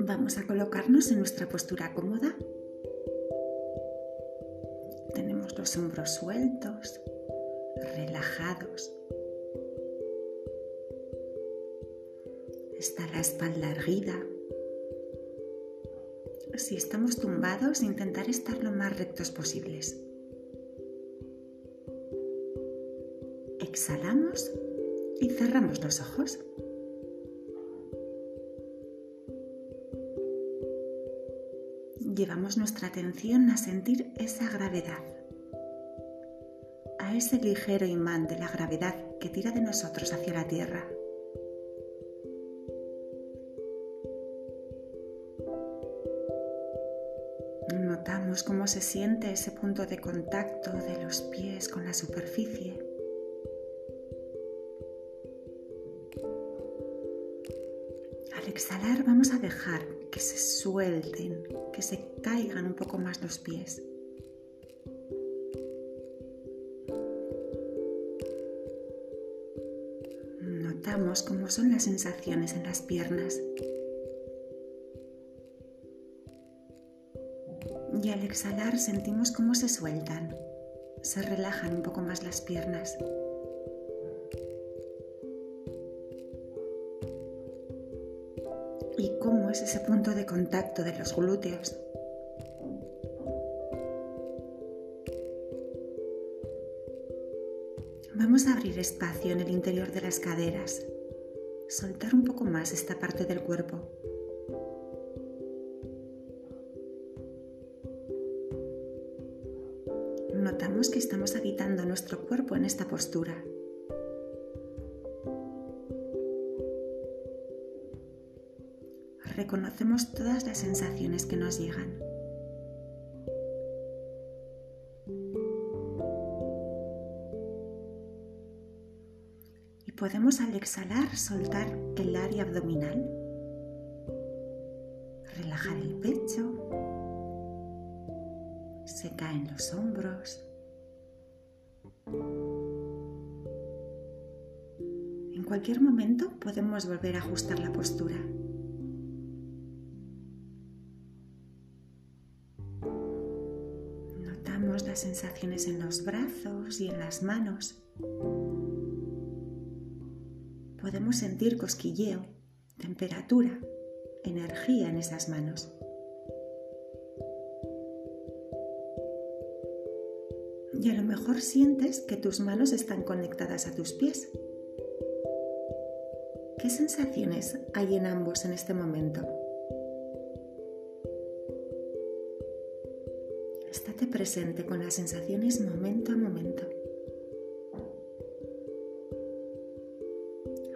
Vamos a colocarnos en nuestra postura cómoda. Tenemos los hombros sueltos, relajados. Está la espalda erguida. Si estamos tumbados, intentar estar lo más rectos posibles. Exhalamos y cerramos los ojos. llevamos nuestra atención a sentir esa gravedad, a ese ligero imán de la gravedad que tira de nosotros hacia la Tierra. Notamos cómo se siente ese punto de contacto de los pies con la superficie. Exhalar vamos a dejar que se suelten, que se caigan un poco más los pies. Notamos cómo son las sensaciones en las piernas. Y al exhalar sentimos cómo se sueltan, se relajan un poco más las piernas. Y cómo es ese punto de contacto de los glúteos. Vamos a abrir espacio en el interior de las caderas, soltar un poco más esta parte del cuerpo. Notamos que estamos habitando nuestro cuerpo en esta postura. Reconocemos todas las sensaciones que nos llegan. Y podemos al exhalar soltar el área abdominal, relajar el pecho, se caen los hombros. En cualquier momento podemos volver a ajustar la postura. Sensaciones en los brazos y en las manos. Podemos sentir cosquilleo, temperatura, energía en esas manos. Y a lo mejor sientes que tus manos están conectadas a tus pies. ¿Qué sensaciones hay en ambos en este momento? Presente con las sensaciones momento a momento.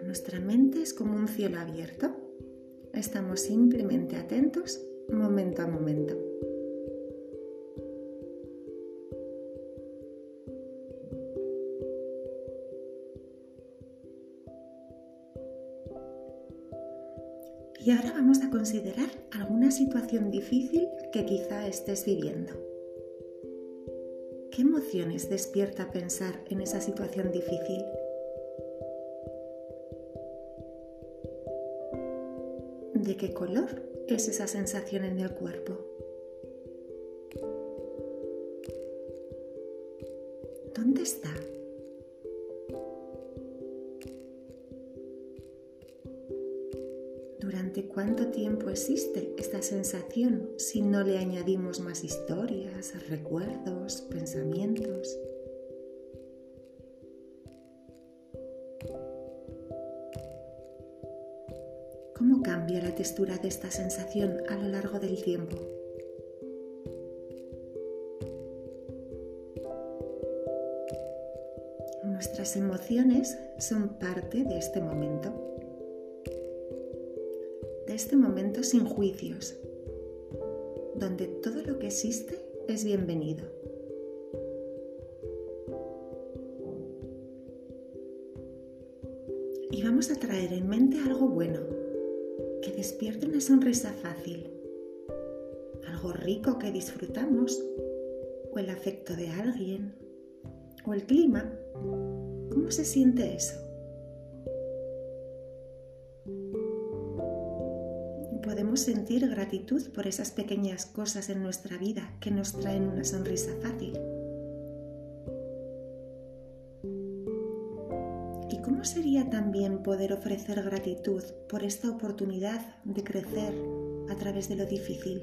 Nuestra mente es como un cielo abierto. Estamos simplemente atentos momento a momento. Y ahora vamos a considerar alguna situación difícil que quizá estés viviendo. ¿Qué emociones despierta pensar en esa situación difícil? ¿De qué color es esa sensación en el cuerpo? ¿Dónde está? ¿Durante cuánto tiempo existe esta sensación si no le añadimos más historias, recuerdos, pensamientos? ¿Cómo cambia la textura de esta sensación a lo largo del tiempo? Nuestras emociones son parte de este momento este momento sin juicios, donde todo lo que existe es bienvenido. Y vamos a traer en mente algo bueno, que despierte una sonrisa fácil, algo rico que disfrutamos, o el afecto de alguien, o el clima. ¿Cómo se siente eso? Podemos sentir gratitud por esas pequeñas cosas en nuestra vida que nos traen una sonrisa fácil. ¿Y cómo sería también poder ofrecer gratitud por esta oportunidad de crecer a través de lo difícil?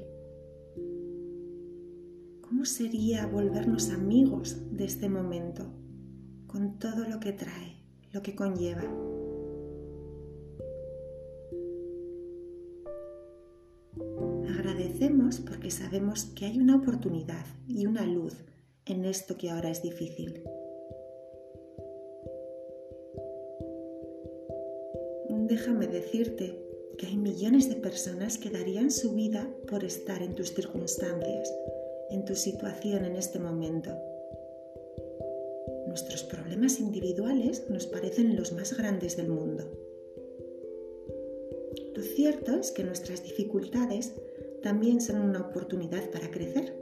¿Cómo sería volvernos amigos de este momento con todo lo que trae, lo que conlleva? Porque sabemos que hay una oportunidad y una luz en esto que ahora es difícil. Déjame decirte que hay millones de personas que darían su vida por estar en tus circunstancias en tu situación en este momento. Nuestros problemas individuales nos parecen los más grandes del mundo. Lo cierto es que nuestras dificultades también son una oportunidad para crecer.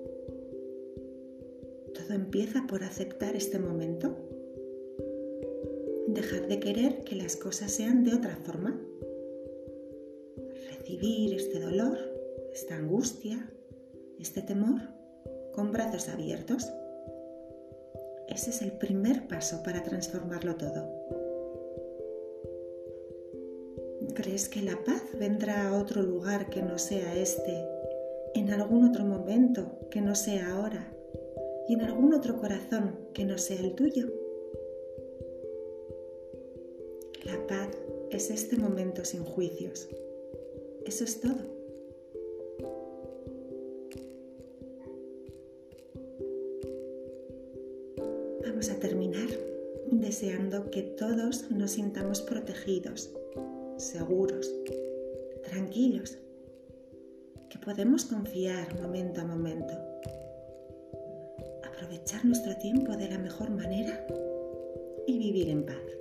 Todo empieza por aceptar este momento. Dejar de querer que las cosas sean de otra forma. Recibir este dolor, esta angustia, este temor con brazos abiertos. Ese es el primer paso para transformarlo todo. ¿Crees que la paz vendrá a otro lugar que no sea este, en algún otro momento que no sea ahora, y en algún otro corazón que no sea el tuyo? La paz es este momento sin juicios. Eso es todo. vamos a terminar deseando que todos nos sintamos protegidos, seguros, tranquilos, que podemos confiar momento a momento, aprovechar nuestro tiempo de la mejor manera y vivir en paz.